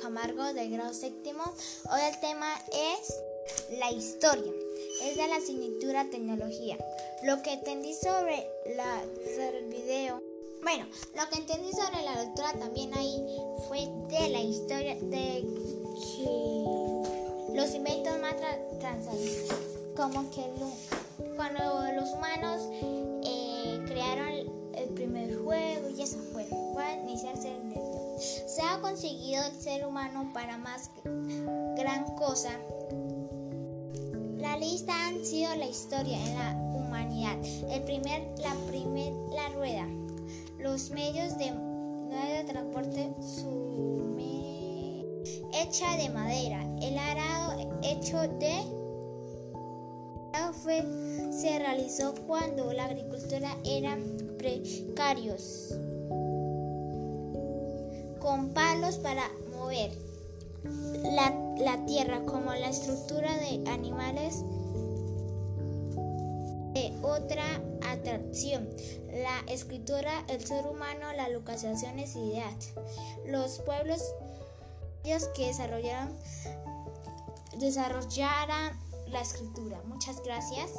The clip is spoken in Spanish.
Camargo del grado séptimo. Hoy el tema es la historia. Es de la asignatura tecnología. Lo que entendí sobre, la, sobre el video. Bueno, lo que entendí sobre la lectura también ahí fue de la historia de que los inventos más transformistas, como que cuando los humanos eh, crearon el primer juego y eso fue, fue iniciarse el se ha conseguido el ser humano para más gran cosa. La lista han sido la historia en la humanidad. El primer, la primer, la rueda. Los medios de, de transporte su hecha de madera. El arado hecho de fue, se realizó cuando la agricultura era precarios con palos para mover la, tierra como la estructura de animales de otra atracción. La escritura, el ser humano, la localización es ideal. Los pueblos que desarrollaron desarrollaran la escritura. Muchas gracias.